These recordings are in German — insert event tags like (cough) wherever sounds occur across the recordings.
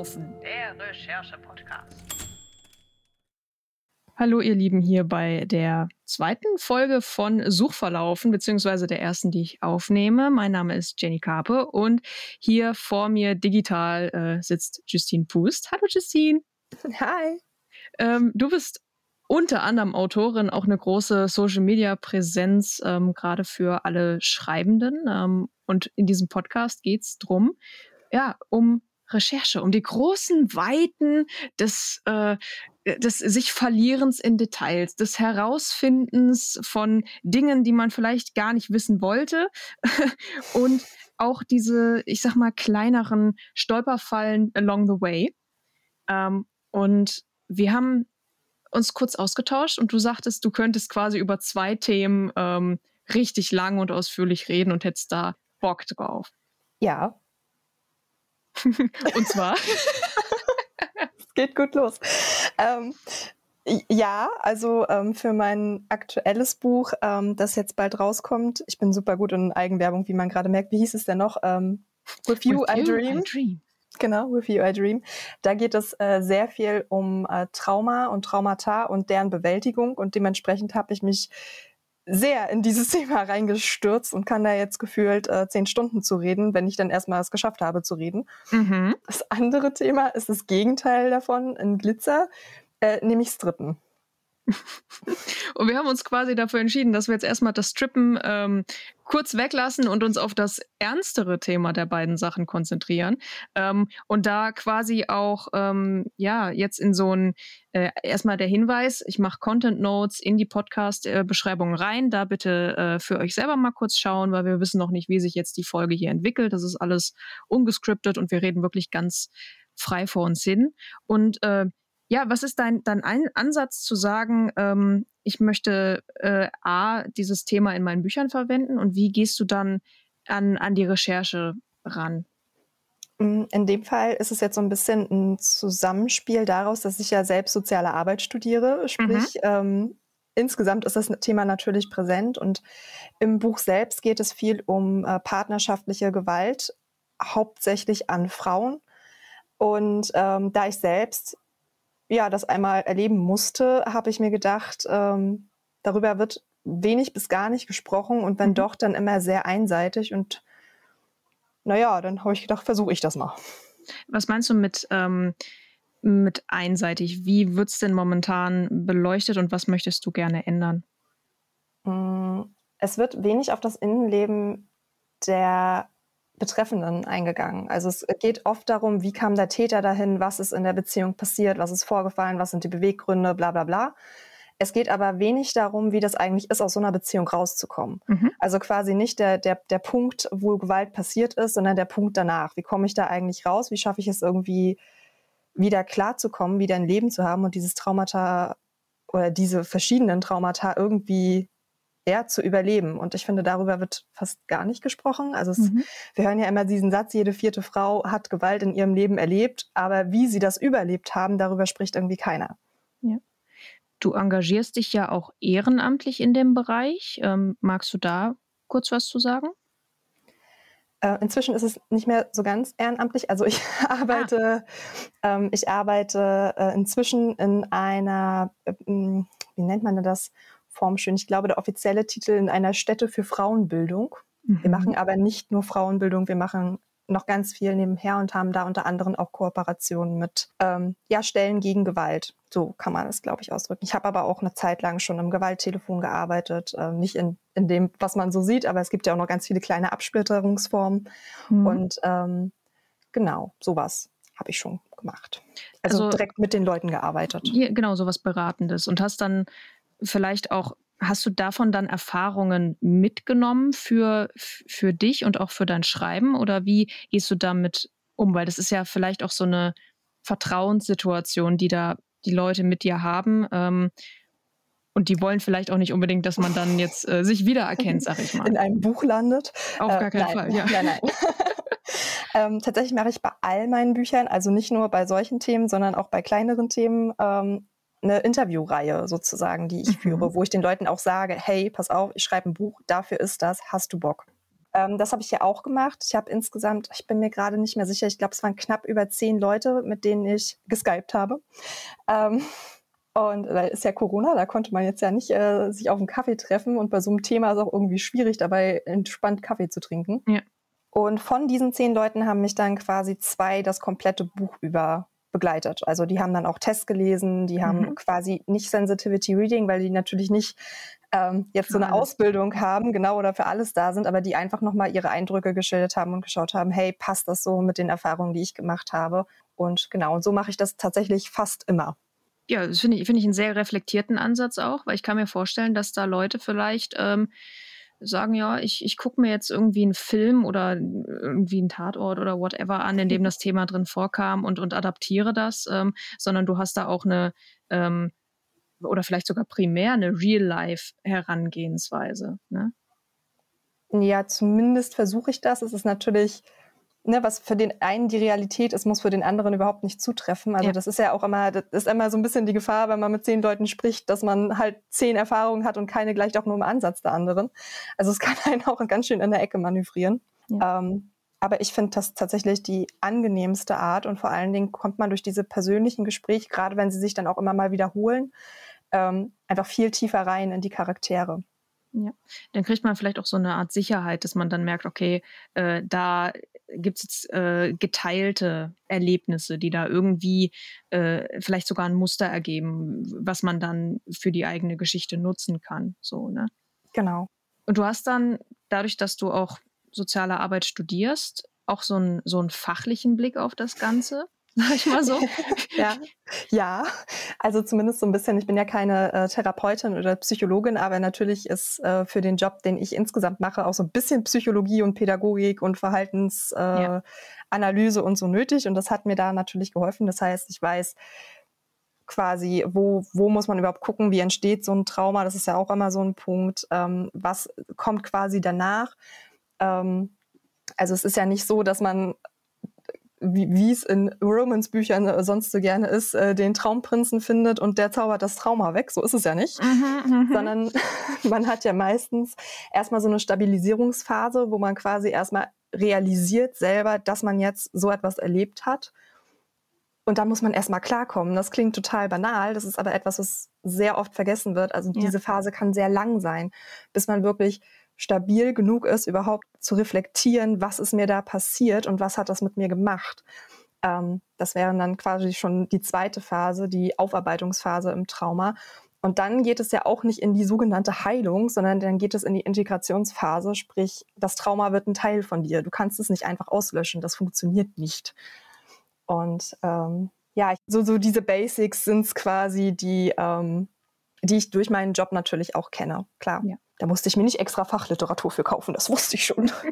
Suchverlaufen, der Recherche-Podcast. Hallo ihr Lieben hier bei der zweiten Folge von Suchverlaufen, beziehungsweise der ersten, die ich aufnehme. Mein Name ist Jenny Karpe und hier vor mir digital äh, sitzt Justine Pust. Hallo Justine. Hi. Ähm, du bist unter anderem Autorin, auch eine große Social-Media-Präsenz, ähm, gerade für alle Schreibenden. Ähm, und in diesem Podcast geht es darum, ja, um Recherche, um die großen Weiten des, äh, des sich Verlierens in Details, des Herausfindens von Dingen, die man vielleicht gar nicht wissen wollte (laughs) und auch diese, ich sag mal, kleineren Stolperfallen along the way. Ähm, und wir haben uns kurz ausgetauscht und du sagtest, du könntest quasi über zwei Themen ähm, richtig lang und ausführlich reden und hättest da Bock drauf. Ja, (laughs) Und zwar? (laughs) es geht gut los. Ähm, ja, also ähm, für mein aktuelles Buch, ähm, das jetzt bald rauskommt, ich bin super gut in Eigenwerbung, wie man gerade merkt. Wie hieß es denn noch? Ähm, With You, With I, you dream. I Dream. Genau, With You I Dream. Da geht es äh, sehr viel um äh, Trauma und Traumata und deren Bewältigung und dementsprechend habe ich mich sehr in dieses (laughs) Thema reingestürzt und kann da jetzt gefühlt äh, zehn Stunden zu reden, wenn ich dann erstmal es geschafft habe zu reden. Mhm. Das andere Thema ist das Gegenteil davon, in Glitzer, äh, nämlich Strippen. Und wir haben uns quasi dafür entschieden, dass wir jetzt erstmal das Strippen ähm, kurz weglassen und uns auf das ernstere Thema der beiden Sachen konzentrieren. Ähm, und da quasi auch, ähm, ja, jetzt in so ein, äh, erstmal der Hinweis, ich mache Content Notes in die Podcast-Beschreibung rein. Da bitte äh, für euch selber mal kurz schauen, weil wir wissen noch nicht, wie sich jetzt die Folge hier entwickelt. Das ist alles ungescriptet und wir reden wirklich ganz frei vor uns hin. Und äh, ja, was ist dein, dein ein Ansatz zu sagen, ähm, ich möchte äh, A, dieses Thema in meinen Büchern verwenden und wie gehst du dann an, an die Recherche ran? Mm, in dem Fall ist es jetzt so ein bisschen ein Zusammenspiel daraus, dass ich ja selbst soziale Arbeit studiere. Sprich, mhm. ähm, insgesamt ist das Thema natürlich präsent und im Buch selbst geht es viel um äh, partnerschaftliche Gewalt, hauptsächlich an Frauen. Und ähm, da ich selbst ja, das einmal erleben musste, habe ich mir gedacht, ähm, darüber wird wenig bis gar nicht gesprochen und wenn mhm. doch, dann immer sehr einseitig. Und naja, dann habe ich gedacht, versuche ich das mal. Was meinst du mit, ähm, mit einseitig? Wie wird es denn momentan beleuchtet und was möchtest du gerne ändern? Mm, es wird wenig auf das Innenleben der Betreffenden eingegangen. Also es geht oft darum, wie kam der Täter dahin, was ist in der Beziehung passiert, was ist vorgefallen, was sind die Beweggründe, bla bla bla. Es geht aber wenig darum, wie das eigentlich ist, aus so einer Beziehung rauszukommen. Mhm. Also quasi nicht der, der, der Punkt, wo Gewalt passiert ist, sondern der Punkt danach. Wie komme ich da eigentlich raus? Wie schaffe ich es irgendwie wieder klarzukommen, wieder ein Leben zu haben und dieses Traumata oder diese verschiedenen Traumata irgendwie ja, zu überleben. Und ich finde, darüber wird fast gar nicht gesprochen. Also es, mhm. wir hören ja immer diesen Satz, jede vierte Frau hat Gewalt in ihrem Leben erlebt, aber wie sie das überlebt haben, darüber spricht irgendwie keiner. Ja. Du engagierst dich ja auch ehrenamtlich in dem Bereich. Ähm, magst du da kurz was zu sagen? Äh, inzwischen ist es nicht mehr so ganz ehrenamtlich. Also ich (laughs) arbeite, ah. ähm, ich arbeite äh, inzwischen in einer, äh, wie nennt man das? Form schön. Ich glaube, der offizielle Titel in einer Stätte für Frauenbildung. Mhm. Wir machen aber nicht nur Frauenbildung, wir machen noch ganz viel nebenher und haben da unter anderem auch Kooperationen mit ähm, ja, Stellen gegen Gewalt. So kann man es, glaube ich, ausdrücken. Ich habe aber auch eine Zeit lang schon im Gewalttelefon gearbeitet. Äh, nicht in, in dem, was man so sieht, aber es gibt ja auch noch ganz viele kleine Absplitterungsformen. Mhm. Und ähm, genau, sowas habe ich schon gemacht. Also, also, direkt mit den Leuten gearbeitet. Hier, genau, sowas Beratendes. Und hast dann vielleicht auch, hast du davon dann Erfahrungen mitgenommen für, für dich und auch für dein Schreiben? Oder wie gehst du damit um? Weil das ist ja vielleicht auch so eine Vertrauenssituation, die da die Leute mit dir haben. Ähm, und die wollen vielleicht auch nicht unbedingt, dass man dann jetzt äh, sich wiedererkennt, sag ich (laughs) mal. In einem Buch landet. Auf äh, gar keinen nein, Fall, ja. Nein, nein. (laughs) ähm, tatsächlich mache ich bei all meinen Büchern, also nicht nur bei solchen Themen, sondern auch bei kleineren Themen, ähm, eine Interviewreihe sozusagen, die ich mhm. führe, wo ich den Leuten auch sage, hey, pass auf, ich schreibe ein Buch, dafür ist das, hast du Bock? Ähm, das habe ich ja auch gemacht. Ich habe insgesamt, ich bin mir gerade nicht mehr sicher, ich glaube, es waren knapp über zehn Leute, mit denen ich geskypt habe. Ähm, und da ist ja Corona, da konnte man jetzt ja nicht äh, sich auf einen Kaffee treffen. Und bei so einem Thema ist es auch irgendwie schwierig, dabei entspannt Kaffee zu trinken. Ja. Und von diesen zehn Leuten haben mich dann quasi zwei das komplette Buch über begleitet. Also die haben dann auch Tests gelesen, die haben mhm. quasi nicht Sensitivity Reading, weil die natürlich nicht ähm, jetzt für so eine alles. Ausbildung haben, genau, oder für alles da sind, aber die einfach nochmal ihre Eindrücke geschildert haben und geschaut haben, hey, passt das so mit den Erfahrungen, die ich gemacht habe? Und genau, und so mache ich das tatsächlich fast immer. Ja, das finde ich, find ich einen sehr reflektierten Ansatz auch, weil ich kann mir vorstellen, dass da Leute vielleicht ähm, sagen, ja, ich, ich gucke mir jetzt irgendwie einen Film oder irgendwie einen Tatort oder whatever an, in dem (laughs) das Thema drin vorkam und, und adaptiere das, ähm, sondern du hast da auch eine ähm, oder vielleicht sogar primär eine Real-Life-Herangehensweise. Ne? Ja, zumindest versuche ich das. Es ist natürlich ne, was für den einen die Realität ist, muss für den anderen überhaupt nicht zutreffen. Also ja. das ist ja auch immer, das ist immer so ein bisschen die Gefahr, wenn man mit zehn Leuten spricht, dass man halt zehn Erfahrungen hat und keine gleich auch nur im Ansatz der anderen. Also es kann (laughs) einen auch ganz schön in der Ecke manövrieren. Ja. Ähm, aber ich finde das tatsächlich die angenehmste Art und vor allen Dingen kommt man durch diese persönlichen Gespräche, gerade wenn sie sich dann auch immer mal wiederholen, ähm, einfach viel tiefer rein in die Charaktere. Ja, dann kriegt man vielleicht auch so eine Art Sicherheit, dass man dann merkt, okay, äh, da gibt es jetzt äh, geteilte Erlebnisse, die da irgendwie äh, vielleicht sogar ein Muster ergeben, was man dann für die eigene Geschichte nutzen kann. So, ne? Genau. Und du hast dann, dadurch, dass du auch soziale Arbeit studierst, auch so, ein, so einen fachlichen Blick auf das Ganze sag ich mal so. (laughs) ja. ja, also zumindest so ein bisschen. Ich bin ja keine äh, Therapeutin oder Psychologin, aber natürlich ist äh, für den Job, den ich insgesamt mache, auch so ein bisschen Psychologie und Pädagogik und Verhaltensanalyse äh, ja. und so nötig. Und das hat mir da natürlich geholfen. Das heißt, ich weiß quasi, wo, wo muss man überhaupt gucken, wie entsteht so ein Trauma. Das ist ja auch immer so ein Punkt. Ähm, was kommt quasi danach? Ähm, also es ist ja nicht so, dass man wie es in Romance-Büchern äh, sonst so gerne ist, äh, den Traumprinzen findet und der zaubert das Trauma weg. So ist es ja nicht. Mhm, mhm. Sondern (laughs) man hat ja meistens erstmal so eine Stabilisierungsphase, wo man quasi erstmal realisiert selber, dass man jetzt so etwas erlebt hat. Und dann muss man erstmal klarkommen. Das klingt total banal, das ist aber etwas, was sehr oft vergessen wird. Also ja. diese Phase kann sehr lang sein, bis man wirklich stabil genug ist, überhaupt zu reflektieren, was ist mir da passiert und was hat das mit mir gemacht. Ähm, das wäre dann quasi schon die zweite Phase, die Aufarbeitungsphase im Trauma. Und dann geht es ja auch nicht in die sogenannte Heilung, sondern dann geht es in die Integrationsphase, sprich, das Trauma wird ein Teil von dir. Du kannst es nicht einfach auslöschen, das funktioniert nicht. Und ähm, ja, so, so diese Basics sind es quasi, die, ähm, die ich durch meinen Job natürlich auch kenne, klar. Ja. Da musste ich mir nicht extra Fachliteratur für kaufen, das wusste ich schon. (laughs)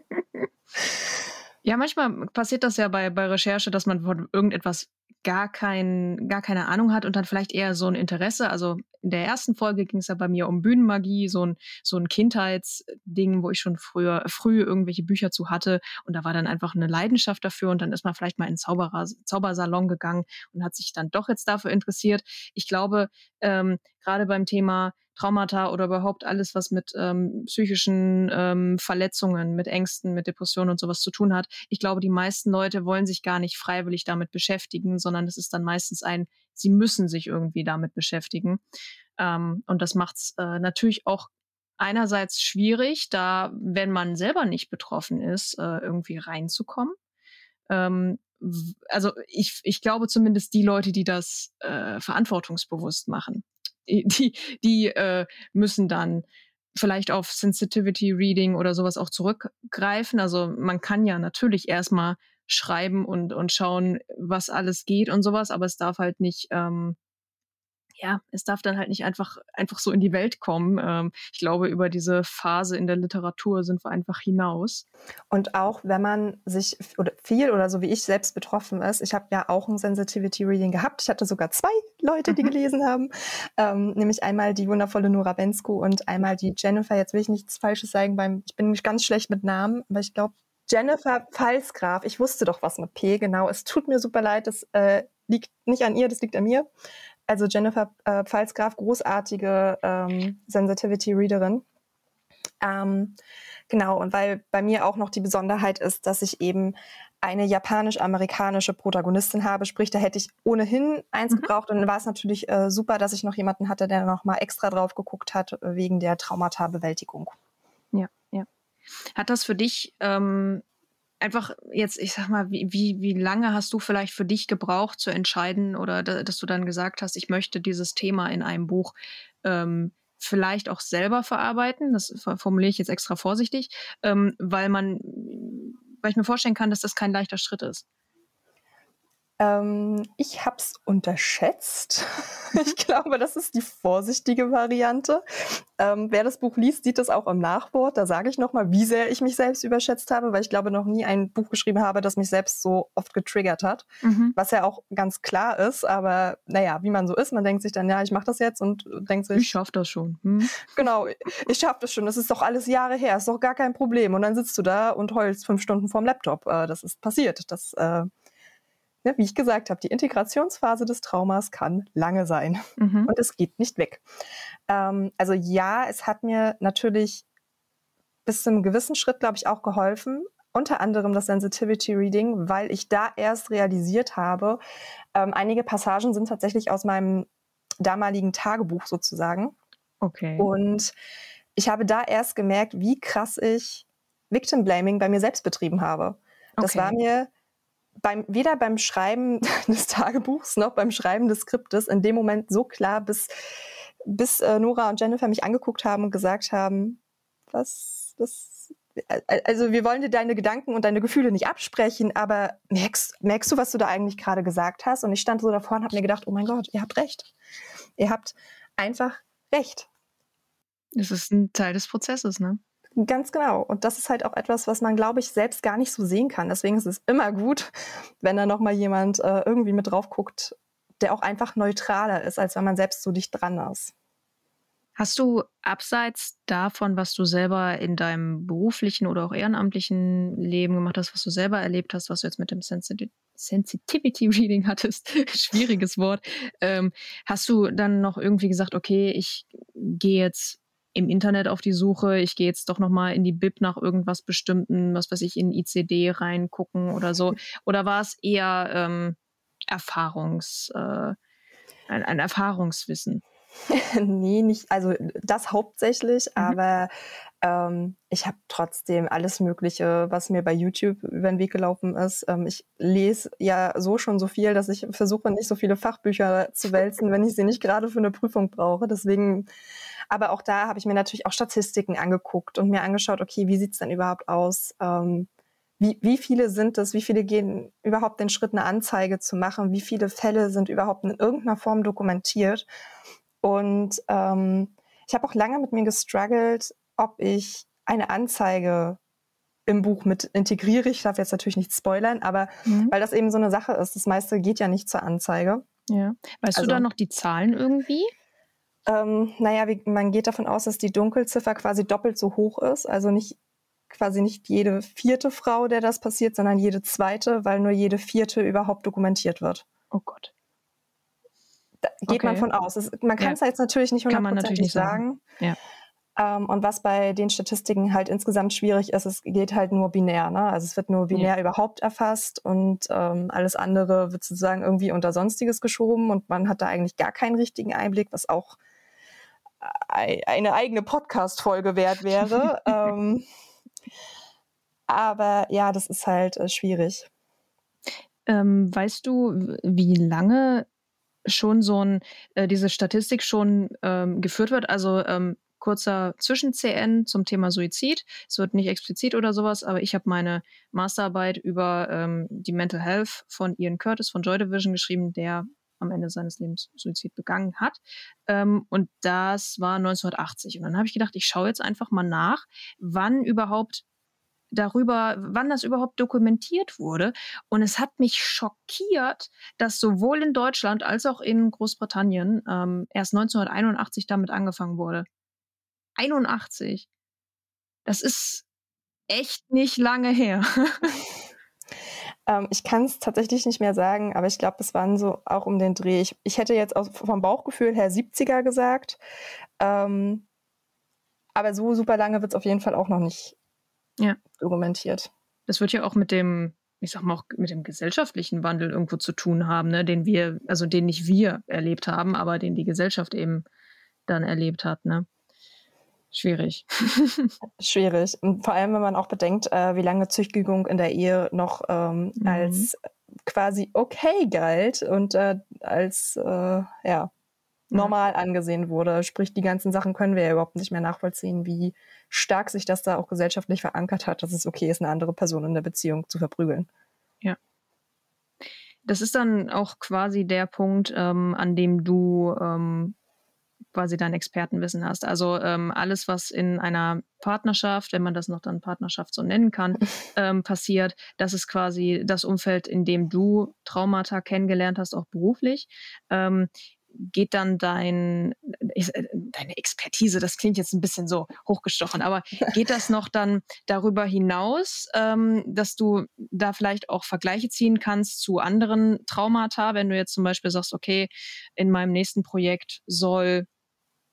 Ja, manchmal passiert das ja bei, bei Recherche, dass man von irgendetwas gar, kein, gar keine Ahnung hat und dann vielleicht eher so ein Interesse. Also in der ersten Folge ging es ja bei mir um Bühnenmagie, so ein, so ein Kindheitsding, wo ich schon früher, früh irgendwelche Bücher zu hatte. Und da war dann einfach eine Leidenschaft dafür. Und dann ist man vielleicht mal in den Zauberer, Zaubersalon gegangen und hat sich dann doch jetzt dafür interessiert. Ich glaube, ähm, gerade beim Thema Traumata oder überhaupt alles, was mit ähm, psychischen ähm, Verletzungen, mit Ängsten, mit Depressionen und sowas zu tun hat. Ich glaube, die meisten Leute wollen sich gar nicht freiwillig damit beschäftigen, sondern es ist dann meistens ein, sie müssen sich irgendwie damit beschäftigen. Ähm, und das macht es äh, natürlich auch einerseits schwierig, da, wenn man selber nicht betroffen ist, äh, irgendwie reinzukommen. Ähm, also ich, ich glaube zumindest die Leute, die das äh, verantwortungsbewusst machen, die, die äh, müssen dann vielleicht auf Sensitivity Reading oder sowas auch zurückgreifen. Also man kann ja natürlich erstmal schreiben und, und schauen, was alles geht und sowas, aber es darf halt nicht ähm, ja, es darf dann halt nicht einfach, einfach so in die Welt kommen. Ähm, ich glaube, über diese Phase in der Literatur sind wir einfach hinaus. Und auch wenn man sich oder viel oder so wie ich selbst betroffen ist, ich habe ja auch ein Sensitivity Reading gehabt. Ich hatte sogar zwei Leute, die mhm. gelesen haben. Ähm, nämlich einmal die wundervolle Nora Bensko und einmal die Jennifer. Jetzt will ich nichts Falsches sagen beim, ich bin ganz schlecht mit Namen, aber ich glaube, Jennifer Pfalzgraf, ich wusste doch was mit P, genau. Es tut mir super leid, das äh, liegt nicht an ihr, das liegt an mir also Jennifer äh, Pfalzgraf, großartige ähm, Sensitivity-Readerin. Ähm, Genau, und weil bei mir auch noch die Besonderheit ist, dass ich eben eine japanisch-amerikanische Protagonistin habe, sprich, da hätte ich ohnehin eins mhm. gebraucht und dann war es natürlich äh, super, dass ich noch jemanden hatte, der noch mal extra drauf geguckt hat äh, wegen der Traumata-Bewältigung. Ja, ja. Hat das für dich ähm, einfach jetzt, ich sag mal, wie, wie, wie lange hast du vielleicht für dich gebraucht zu entscheiden oder da, dass du dann gesagt hast, ich möchte dieses Thema in einem Buch ähm, vielleicht auch selber verarbeiten? Das formuliere ich jetzt extra vorsichtig, ähm, weil man weil ich mir vorstellen kann, dass das kein leichter Schritt ist. Ähm, ich habe es unterschätzt. (laughs) ich glaube, das ist die vorsichtige Variante. Ähm, wer das Buch liest, sieht das auch im Nachwort. Da sage ich nochmal, wie sehr ich mich selbst überschätzt habe, weil ich glaube, noch nie ein Buch geschrieben habe, das mich selbst so oft getriggert hat. Mhm. Was ja auch ganz klar ist, aber naja, wie man so ist, man denkt sich dann, ja, ich mache das jetzt und denkt sich. Ich schaffe das schon. Hm? Genau, ich schaffe das schon. Das ist doch alles Jahre her, ist doch gar kein Problem. Und dann sitzt du da und heulst fünf Stunden vorm Laptop. Äh, das ist passiert. Das äh, ja, wie ich gesagt habe, die Integrationsphase des Traumas kann lange sein mhm. und es geht nicht weg. Ähm, also ja, es hat mir natürlich bis zu einem gewissen Schritt, glaube ich, auch geholfen. Unter anderem das Sensitivity Reading, weil ich da erst realisiert habe, ähm, einige Passagen sind tatsächlich aus meinem damaligen Tagebuch sozusagen. Okay. Und ich habe da erst gemerkt, wie krass ich Victim Blaming bei mir selbst betrieben habe. Das okay. war mir beim, weder beim Schreiben (laughs) des Tagebuchs noch beim Schreiben des Skriptes in dem Moment so klar, bis, bis äh, Nora und Jennifer mich angeguckt haben und gesagt haben, was, was, also wir wollen dir deine Gedanken und deine Gefühle nicht absprechen, aber merkst, merkst du, was du da eigentlich gerade gesagt hast? Und ich stand so davor und habe mir gedacht, oh mein Gott, ihr habt recht. Ihr habt einfach recht. Es ist ein Teil des Prozesses, ne? Ganz genau. Und das ist halt auch etwas, was man, glaube ich, selbst gar nicht so sehen kann. Deswegen ist es immer gut, (laughs) wenn da nochmal jemand äh, irgendwie mit drauf guckt, der auch einfach neutraler ist, als wenn man selbst so dicht dran ist. Hast du abseits davon, was du selber in deinem beruflichen oder auch ehrenamtlichen Leben gemacht hast, was du selber erlebt hast, was du jetzt mit dem Sensitivity Sensitivity Reading hattest, (laughs) schwieriges Wort, ähm, hast du dann noch irgendwie gesagt, okay, ich gehe jetzt im Internet auf die Suche, ich gehe jetzt doch nochmal in die Bib nach irgendwas Bestimmten, was weiß ich, in ICD reingucken oder so? (laughs) Oder war es eher ähm, Erfahrungs, äh, ein, ein Erfahrungswissen? (laughs) nee, nicht, also das hauptsächlich, mhm. aber ähm, ich habe trotzdem alles Mögliche, was mir bei YouTube über den Weg gelaufen ist. Ähm, ich lese ja so schon so viel, dass ich versuche, nicht so viele Fachbücher zu wälzen, wenn ich sie nicht gerade für eine Prüfung brauche. Deswegen aber auch da habe ich mir natürlich auch Statistiken angeguckt und mir angeschaut, okay, wie sieht's denn überhaupt aus? Ähm, wie, wie viele sind es? Wie viele gehen überhaupt den Schritt, eine Anzeige zu machen? Wie viele Fälle sind überhaupt in irgendeiner Form dokumentiert? Und ähm, ich habe auch lange mit mir gestruggelt, ob ich eine Anzeige im Buch mit integriere. Ich darf jetzt natürlich nicht spoilern, aber mhm. weil das eben so eine Sache ist, das meiste geht ja nicht zur Anzeige. Ja. Weißt also, du da noch die Zahlen irgendwie? Ähm, naja, wie, man geht davon aus, dass die Dunkelziffer quasi doppelt so hoch ist. Also nicht quasi nicht jede vierte Frau, der das passiert, sondern jede zweite, weil nur jede vierte überhaupt dokumentiert wird. Oh Gott. Da geht okay. man von aus. Es, man kann es ja. jetzt natürlich nicht hundertprozentig sagen. sagen. Ja. Ähm, und was bei den Statistiken halt insgesamt schwierig ist, es geht halt nur binär. Ne? Also es wird nur binär ja. überhaupt erfasst und ähm, alles andere wird sozusagen irgendwie unter Sonstiges geschoben und man hat da eigentlich gar keinen richtigen Einblick, was auch eine eigene Podcast-Folge wert wäre. (laughs) ähm, aber ja, das ist halt äh, schwierig. Ähm, weißt du, wie lange schon so ein, äh, diese Statistik schon ähm, geführt wird? Also ähm, kurzer Zwischen-CN zum Thema Suizid. Es wird nicht explizit oder sowas, aber ich habe meine Masterarbeit über ähm, die Mental Health von Ian Curtis von Joy Division geschrieben, der am Ende seines Lebens Suizid begangen hat. Ähm, und das war 1980. Und dann habe ich gedacht, ich schaue jetzt einfach mal nach, wann überhaupt darüber, wann das überhaupt dokumentiert wurde. Und es hat mich schockiert, dass sowohl in Deutschland als auch in Großbritannien ähm, erst 1981 damit angefangen wurde. 81. Das ist echt nicht lange her. (laughs) Ähm, ich kann es tatsächlich nicht mehr sagen, aber ich glaube, es waren so auch um den Dreh. Ich, ich hätte jetzt aus, vom Bauchgefühl her 70er gesagt. Ähm, aber so super lange wird es auf jeden Fall auch noch nicht ja. dokumentiert. Das wird ja auch mit dem, ich sag mal auch mit dem gesellschaftlichen Wandel irgendwo zu tun haben, ne? den wir, also den nicht wir erlebt haben, aber den die Gesellschaft eben dann erlebt hat, ne? Schwierig. (laughs) Schwierig. Und vor allem, wenn man auch bedenkt, äh, wie lange Züchtigung in der Ehe noch ähm, mhm. als quasi okay galt und äh, als äh, ja, normal ja. angesehen wurde. Sprich, die ganzen Sachen können wir ja überhaupt nicht mehr nachvollziehen, wie stark sich das da auch gesellschaftlich verankert hat, dass es okay ist, eine andere Person in der Beziehung zu verprügeln. Ja. Das ist dann auch quasi der Punkt, ähm, an dem du ähm, quasi dein Expertenwissen hast. Also ähm, alles, was in einer Partnerschaft, wenn man das noch dann Partnerschaft so nennen kann, (laughs) ähm, passiert, das ist quasi das Umfeld, in dem du Traumata kennengelernt hast, auch beruflich. Ähm, geht dann dein, äh, deine Expertise, das klingt jetzt ein bisschen so hochgestochen, aber (laughs) geht das noch dann darüber hinaus, ähm, dass du da vielleicht auch Vergleiche ziehen kannst zu anderen Traumata, wenn du jetzt zum Beispiel sagst, okay, in meinem nächsten Projekt soll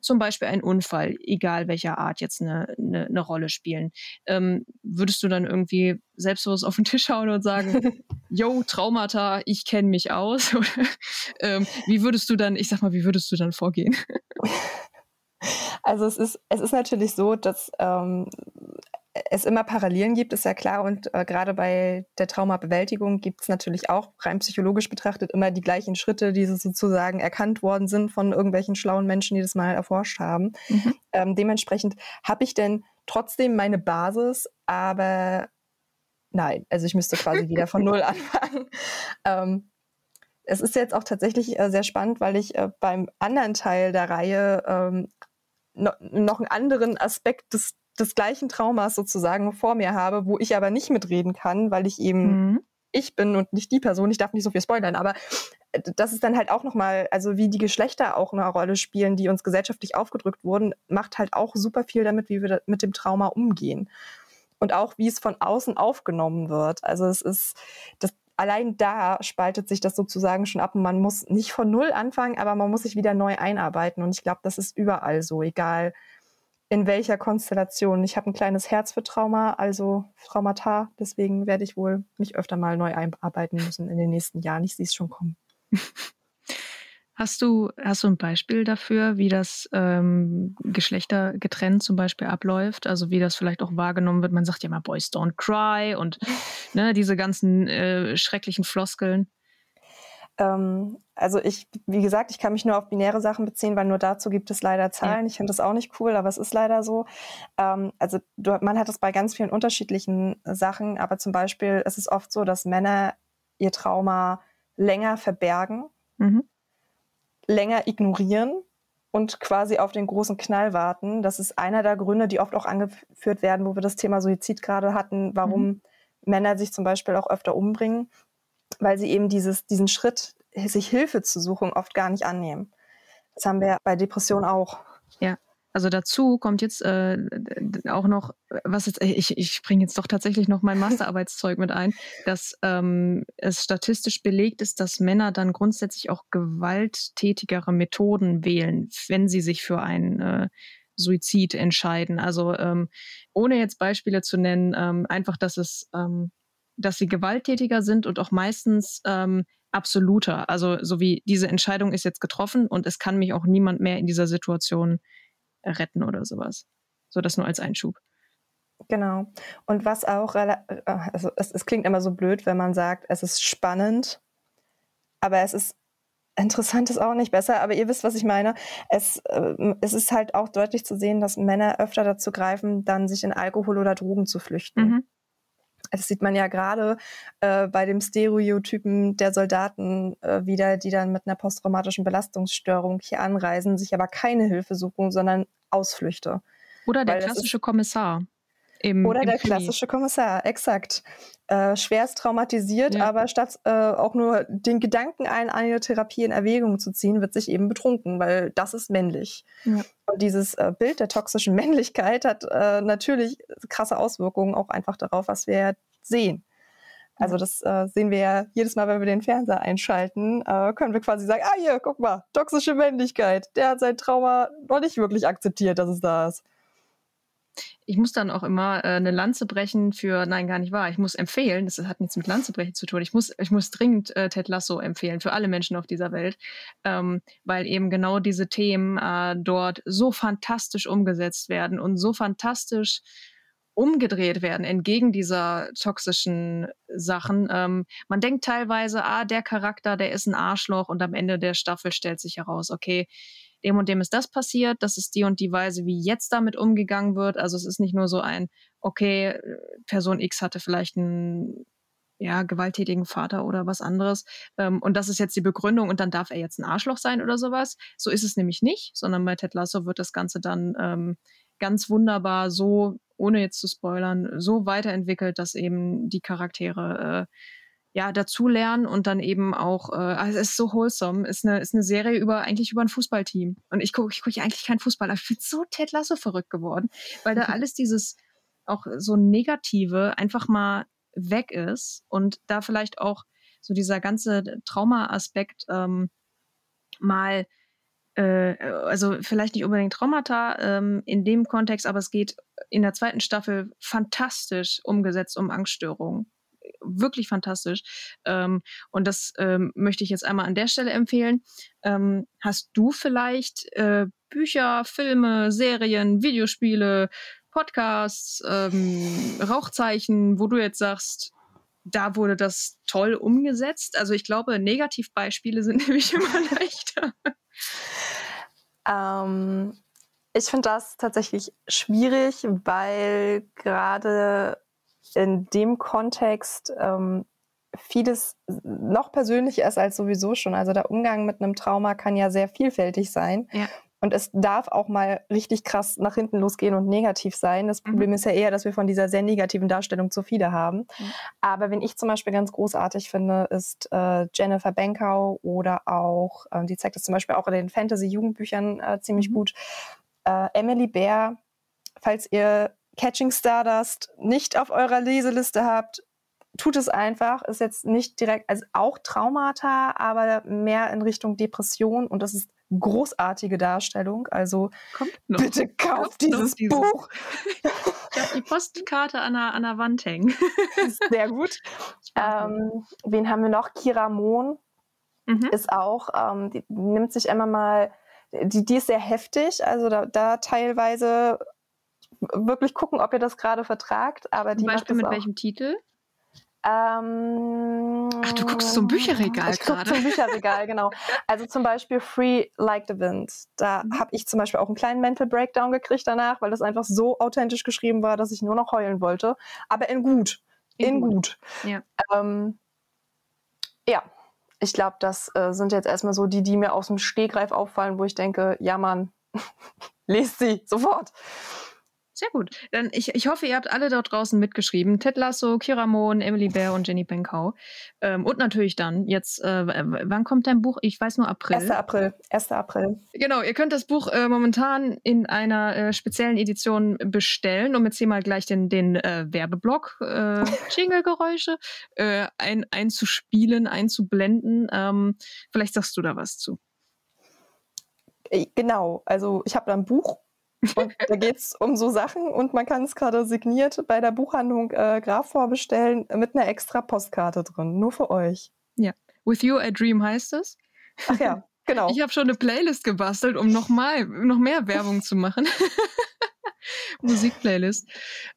zum Beispiel ein Unfall, egal welcher Art, jetzt eine, eine, eine Rolle spielen. Ähm, würdest du dann irgendwie selbstbewusst auf den Tisch hauen und sagen, (laughs) yo, Traumata, ich kenne mich aus? (laughs) ähm, wie würdest du dann, ich sag mal, wie würdest du dann vorgehen? (laughs) Also es ist, es ist natürlich so, dass ähm, es immer Parallelen gibt, ist ja klar. Und äh, gerade bei der Traumabewältigung gibt es natürlich auch rein psychologisch betrachtet immer die gleichen Schritte, die sozusagen erkannt worden sind von irgendwelchen schlauen Menschen, die das mal erforscht haben. Mhm. Ähm, dementsprechend habe ich denn trotzdem meine Basis, aber nein, also ich müsste quasi (laughs) wieder von Null anfangen. Ähm, es ist jetzt auch tatsächlich äh, sehr spannend, weil ich äh, beim anderen Teil der Reihe ähm, no, noch einen anderen Aspekt des des gleichen Traumas sozusagen vor mir habe, wo ich aber nicht mitreden kann, weil ich eben mhm. ich bin und nicht die Person. Ich darf nicht so viel spoilern, aber äh, das ist dann halt auch nochmal, also wie die Geschlechter auch eine Rolle spielen, die uns gesellschaftlich aufgedrückt wurden, macht halt auch super viel damit, wie wir mit dem Trauma umgehen. Und auch, wie es von außen aufgenommen wird. Also es ist, das, allein da spaltet sich das sozusagen schon ab und man muss nicht von Null anfangen, aber man muss sich wieder neu einarbeiten. Und ich glaube, das ist überall so, egal in welcher Konstellation. Ich habe ein kleines Herz für Trauma, also Traumata. Deswegen werde ich wohl mich öfter mal neu einarbeiten müssen in den nächsten Jahren. Ich sehe es schon kommen. (laughs) Hast du, hast du ein Beispiel dafür, wie das ähm, Geschlechter getrennt zum Beispiel abläuft? Also wie das vielleicht auch wahrgenommen wird? Man sagt ja immer Boys don't cry und (laughs) ne, diese ganzen äh, schrecklichen Floskeln. Ähm, also ich, wie gesagt, ich kann mich nur auf binäre Sachen beziehen, weil nur dazu gibt es leider Zahlen. Ja. Ich finde das auch nicht cool, aber es ist leider so. Ähm, also du, man hat es bei ganz vielen unterschiedlichen Sachen, aber zum Beispiel ist es oft so, dass Männer ihr Trauma länger verbergen, mhm. länger ignorieren und quasi auf den großen Knall warten. Das ist einer der Gründe, die oft auch angeführt werden, wo wir das Thema Suizid gerade hatten, warum mhm. Männer sich zum Beispiel auch öfter umbringen weil sie eben dieses, diesen Schritt, sich Hilfe zu suchen, oft gar nicht annehmen. Das haben wir bei Depressionen auch. Ja. Also dazu kommt jetzt äh, auch noch, was jetzt, ich, ich bringe jetzt doch tatsächlich noch mein Masterarbeitszeug mit ein, dass ähm, es statistisch belegt ist, dass Männer dann grundsätzlich auch gewalttätigere Methoden wählen, wenn sie sich für einen äh, Suizid entscheiden. Also ähm, ohne jetzt Beispiele zu nennen, ähm, einfach, dass es ähm, dass sie gewalttätiger sind und auch meistens ähm, absoluter. Also so wie diese Entscheidung ist jetzt getroffen und es kann mich auch niemand mehr in dieser Situation retten oder sowas. So das nur als Einschub. Genau. Und was auch, äh, also es, es klingt immer so blöd, wenn man sagt, es ist spannend, aber es ist interessant ist auch nicht besser, aber ihr wisst, was ich meine. Es, äh, es ist halt auch deutlich zu sehen, dass Männer öfter dazu greifen, dann sich in Alkohol oder Drogen zu flüchten. Mhm. Das sieht man ja gerade äh, bei dem Stereotypen der Soldaten äh, wieder, die dann mit einer posttraumatischen Belastungsstörung hier anreisen, sich aber keine Hilfe suchen, sondern Ausflüchte. Oder der klassische Kommissar. Im, Oder im der Krimi. klassische Kommissar, exakt. Äh, schwerst traumatisiert, ja. aber statt äh, auch nur den Gedanken ein, eine Therapie in Erwägung zu ziehen, wird sich eben betrunken, weil das ist männlich. Ja. Und dieses äh, Bild der toxischen (laughs) Männlichkeit hat äh, natürlich krasse Auswirkungen auch einfach darauf, was wir sehen. Also das äh, sehen wir ja jedes Mal, wenn wir den Fernseher einschalten, äh, können wir quasi sagen, ah hier, guck mal, toxische Männlichkeit. Der hat sein Trauma noch nicht wirklich akzeptiert, dass es da ist. Ich muss dann auch immer äh, eine Lanze brechen für, nein, gar nicht wahr. Ich muss empfehlen, das hat nichts mit Lanze brechen zu tun. Ich muss, ich muss dringend äh, Ted Lasso empfehlen für alle Menschen auf dieser Welt, ähm, weil eben genau diese Themen äh, dort so fantastisch umgesetzt werden und so fantastisch umgedreht werden entgegen dieser toxischen Sachen. Ähm, man denkt teilweise, ah, der Charakter, der ist ein Arschloch und am Ende der Staffel stellt sich heraus, okay, dem und dem ist das passiert, das ist die und die Weise, wie jetzt damit umgegangen wird. Also es ist nicht nur so ein, okay, Person X hatte vielleicht einen ja, gewalttätigen Vater oder was anderes. Ähm, und das ist jetzt die Begründung und dann darf er jetzt ein Arschloch sein oder sowas. So ist es nämlich nicht, sondern bei Ted Lasso wird das Ganze dann ähm, ganz wunderbar so, ohne jetzt zu spoilern, so weiterentwickelt, dass eben die Charaktere äh, ja, dazulernen und dann eben auch, äh, also es ist so wholesome, ist eine, ist eine Serie über, eigentlich über ein Fußballteam. Und ich gucke ich guck eigentlich keinen Fußball, aber ich bin so Ted Lasso verrückt geworden, weil da (laughs) alles dieses auch so Negative einfach mal weg ist und da vielleicht auch so dieser ganze Trauma-Aspekt ähm, mal äh, also vielleicht nicht unbedingt Traumata ähm, in dem Kontext, aber es geht in der zweiten Staffel fantastisch umgesetzt um Angststörungen wirklich fantastisch. Ähm, und das ähm, möchte ich jetzt einmal an der Stelle empfehlen. Ähm, hast du vielleicht äh, Bücher, Filme, Serien, Videospiele, Podcasts, ähm, Rauchzeichen, wo du jetzt sagst, da wurde das toll umgesetzt? Also ich glaube, Negativbeispiele sind (laughs) nämlich immer leichter. Ähm, ich finde das tatsächlich schwierig, weil gerade in dem Kontext ähm, vieles noch persönlicher ist als sowieso schon. Also der Umgang mit einem Trauma kann ja sehr vielfältig sein. Ja. Und es darf auch mal richtig krass nach hinten losgehen und negativ sein. Das Problem mhm. ist ja eher, dass wir von dieser sehr negativen Darstellung zu viele haben. Mhm. Aber wenn ich zum Beispiel ganz großartig finde, ist äh, Jennifer Benkau oder auch, äh, die zeigt das zum Beispiel auch in den Fantasy-Jugendbüchern äh, ziemlich mhm. gut, äh, Emily Bär. Falls ihr Catching Stardust nicht auf eurer Leseliste habt, tut es einfach. Ist jetzt nicht direkt, also auch Traumata, aber mehr in Richtung Depression und das ist großartige Darstellung. Also bitte kauft dieses, dieses Buch. (laughs) ich habe die Postkarte an der, an der Wand hängen. (laughs) Sehr gut. Ähm, wen haben wir noch? Kira Mohn mhm. ist auch, ähm, die nimmt sich immer mal, die, die ist sehr heftig, also da, da teilweise wirklich gucken, ob ihr das gerade vertragt. Aber Zum Beispiel mit auch. welchem Titel? Ähm, Ach, du guckst zum Bücherregal ich gerade. zum Bücherregal, (laughs) genau. Also zum Beispiel Free Like the Wind. Da mhm. habe ich zum Beispiel auch einen kleinen Mental Breakdown gekriegt danach, weil das einfach so authentisch geschrieben war, dass ich nur noch heulen wollte. Aber in gut. In, in gut. gut. Ja. Ähm, ja. Ich glaube, das äh, sind jetzt erstmal so die, die mir aus dem Stegreif auffallen, wo ich denke, ja Mann, (laughs) lest sie sofort. Sehr gut. Dann ich, ich hoffe, ihr habt alle dort draußen mitgeschrieben. Ted Lasso, Kira Mohn, Emily Bear und Jenny Benkau. Ähm, und natürlich dann, jetzt, äh, wann kommt dein Buch? Ich weiß nur April. 1. April. 1. April. Genau, ihr könnt das Buch äh, momentan in einer äh, speziellen Edition bestellen, um jetzt hier mal gleich den, den äh, Werbeblock, äh, (laughs) Jingle-Geräusche äh, ein, einzuspielen, einzublenden. Ähm, vielleicht sagst du da was zu. Äh, genau, also ich habe da ein Buch und da geht es um so Sachen und man kann es gerade signiert bei der Buchhandlung äh, Graf vorbestellen mit einer extra Postkarte drin, nur für euch. Ja, With You a Dream heißt es. Ach ja, genau. Ich habe schon eine Playlist gebastelt, um noch mal, noch mehr Werbung zu machen. (laughs) Musikplaylist.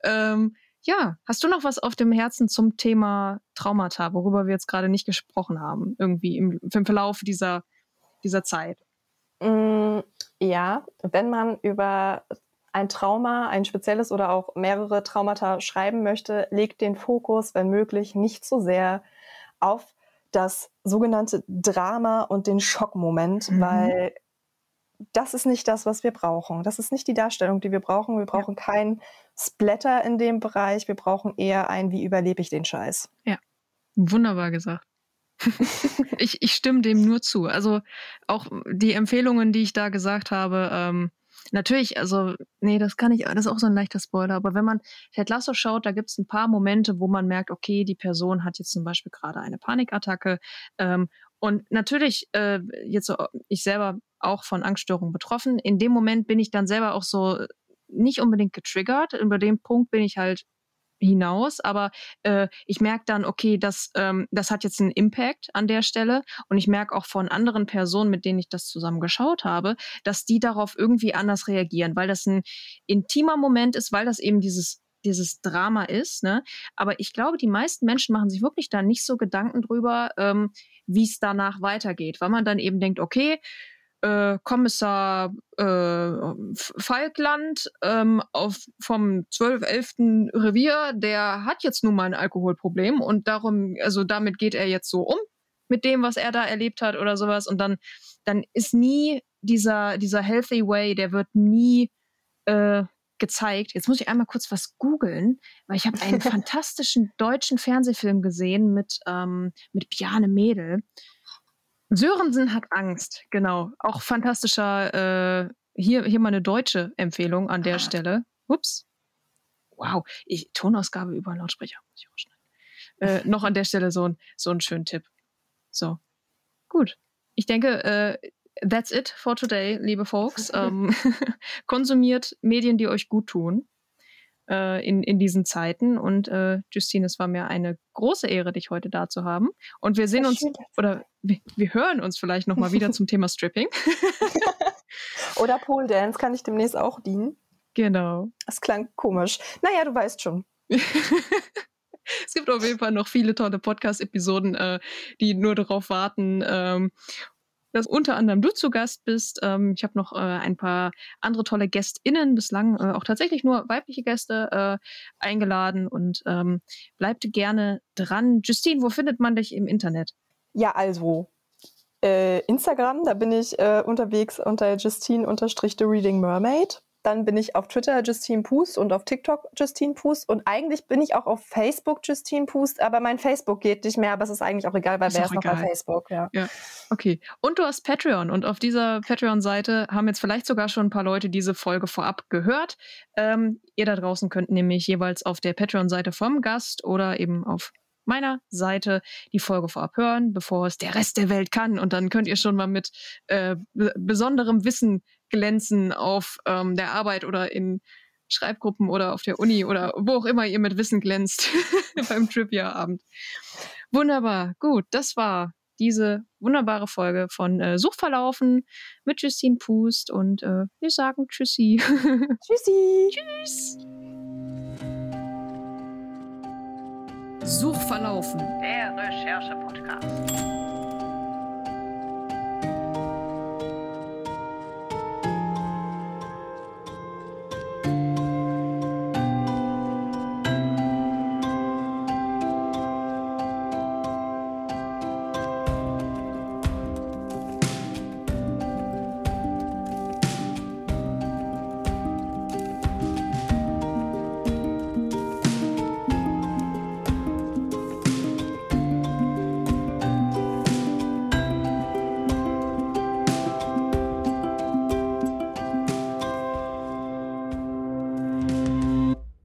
Ähm, ja, hast du noch was auf dem Herzen zum Thema Traumata, worüber wir jetzt gerade nicht gesprochen haben, irgendwie im, im Verlauf dieser, dieser Zeit? Mm, ja, wenn man über ein Trauma, ein spezielles oder auch mehrere Traumata schreiben möchte, legt den Fokus, wenn möglich, nicht so sehr auf das sogenannte Drama und den Schockmoment, mhm. weil das ist nicht das, was wir brauchen. Das ist nicht die Darstellung, die wir brauchen. Wir brauchen ja. kein Splatter in dem Bereich. Wir brauchen eher ein, wie überlebe ich den Scheiß. Ja, wunderbar gesagt. (laughs) ich, ich stimme dem nur zu. Also auch die Empfehlungen, die ich da gesagt habe, ähm, natürlich, also, nee, das kann ich, das ist auch so ein leichter Spoiler, aber wenn man Ted Lasso schaut, da gibt es ein paar Momente, wo man merkt, okay, die Person hat jetzt zum Beispiel gerade eine Panikattacke. Ähm, und natürlich, äh, jetzt so, ich selber auch von Angststörungen betroffen. In dem Moment bin ich dann selber auch so nicht unbedingt getriggert. Über den Punkt bin ich halt hinaus, aber äh, ich merke dann, okay, das, ähm, das hat jetzt einen Impact an der Stelle und ich merke auch von anderen Personen, mit denen ich das zusammen geschaut habe, dass die darauf irgendwie anders reagieren, weil das ein intimer Moment ist, weil das eben dieses dieses Drama ist. Ne? Aber ich glaube, die meisten Menschen machen sich wirklich da nicht so Gedanken drüber, ähm, wie es danach weitergeht, weil man dann eben denkt, okay, äh, Kommissar äh, Falkland ähm, auf, vom 12.11. Revier, der hat jetzt nun mal ein Alkoholproblem und darum, also damit geht er jetzt so um mit dem, was er da erlebt hat oder sowas. Und dann, dann ist nie dieser, dieser Healthy Way, der wird nie äh, gezeigt. Jetzt muss ich einmal kurz was googeln, weil ich habe einen (laughs) fantastischen deutschen Fernsehfilm gesehen mit, ähm, mit Piane Mädel. Sörensen hat Angst, genau. Auch fantastischer, äh, hier, hier mal eine deutsche Empfehlung an der ah. Stelle. Ups. Wow, ich, Tonausgabe über Lautsprecher. Muss ich Äh, (laughs) noch an der Stelle so ein, so ein schönen Tipp. So. Gut. Ich denke, äh, that's it for today, liebe Folks. (laughs) ähm, (laughs) konsumiert Medien, die euch gut tun äh, in, in diesen Zeiten. Und äh, Justine, es war mir eine große Ehre, dich heute da zu haben. Und wir sehen uns oder wir, wir hören uns vielleicht nochmal wieder (laughs) zum Thema Stripping. (laughs) oder Pole Dance kann ich demnächst auch dienen. Genau. Das klang komisch. Naja, du weißt schon. (laughs) es gibt auf jeden Fall noch viele tolle Podcast-Episoden, äh, die nur darauf warten. Ähm, dass unter anderem du zu Gast bist. Ähm, ich habe noch äh, ein paar andere tolle GästInnen, bislang äh, auch tatsächlich nur weibliche Gäste äh, eingeladen und ähm, bleibt gerne dran. Justine, wo findet man dich im Internet? Ja, also äh, Instagram, da bin ich äh, unterwegs unter Justine-The Reading Mermaid. Dann bin ich auf Twitter Justine Pust und auf TikTok Justine Pust. Und eigentlich bin ich auch auf Facebook Justine Pust, aber mein Facebook geht nicht mehr, aber es ist eigentlich auch egal, weil ist wer ist noch bei Facebook, ja. ja. Okay. Und du hast Patreon und auf dieser Patreon-Seite haben jetzt vielleicht sogar schon ein paar Leute diese Folge vorab gehört. Ähm, ihr da draußen könnt nämlich jeweils auf der Patreon-Seite vom Gast oder eben auf meiner Seite die Folge vorab hören, bevor es der Rest der Welt kann. Und dann könnt ihr schon mal mit äh, besonderem Wissen glänzen auf ähm, der Arbeit oder in Schreibgruppen oder auf der Uni oder (laughs) wo auch immer ihr mit Wissen glänzt (laughs) beim Trivia-Abend. Wunderbar, gut, das war diese wunderbare Folge von äh, Suchverlaufen mit Justine Pust und äh, wir sagen Tschüssi. (laughs) Tschüssi. Tschüss. Suchverlaufen, der Recherche-Podcast.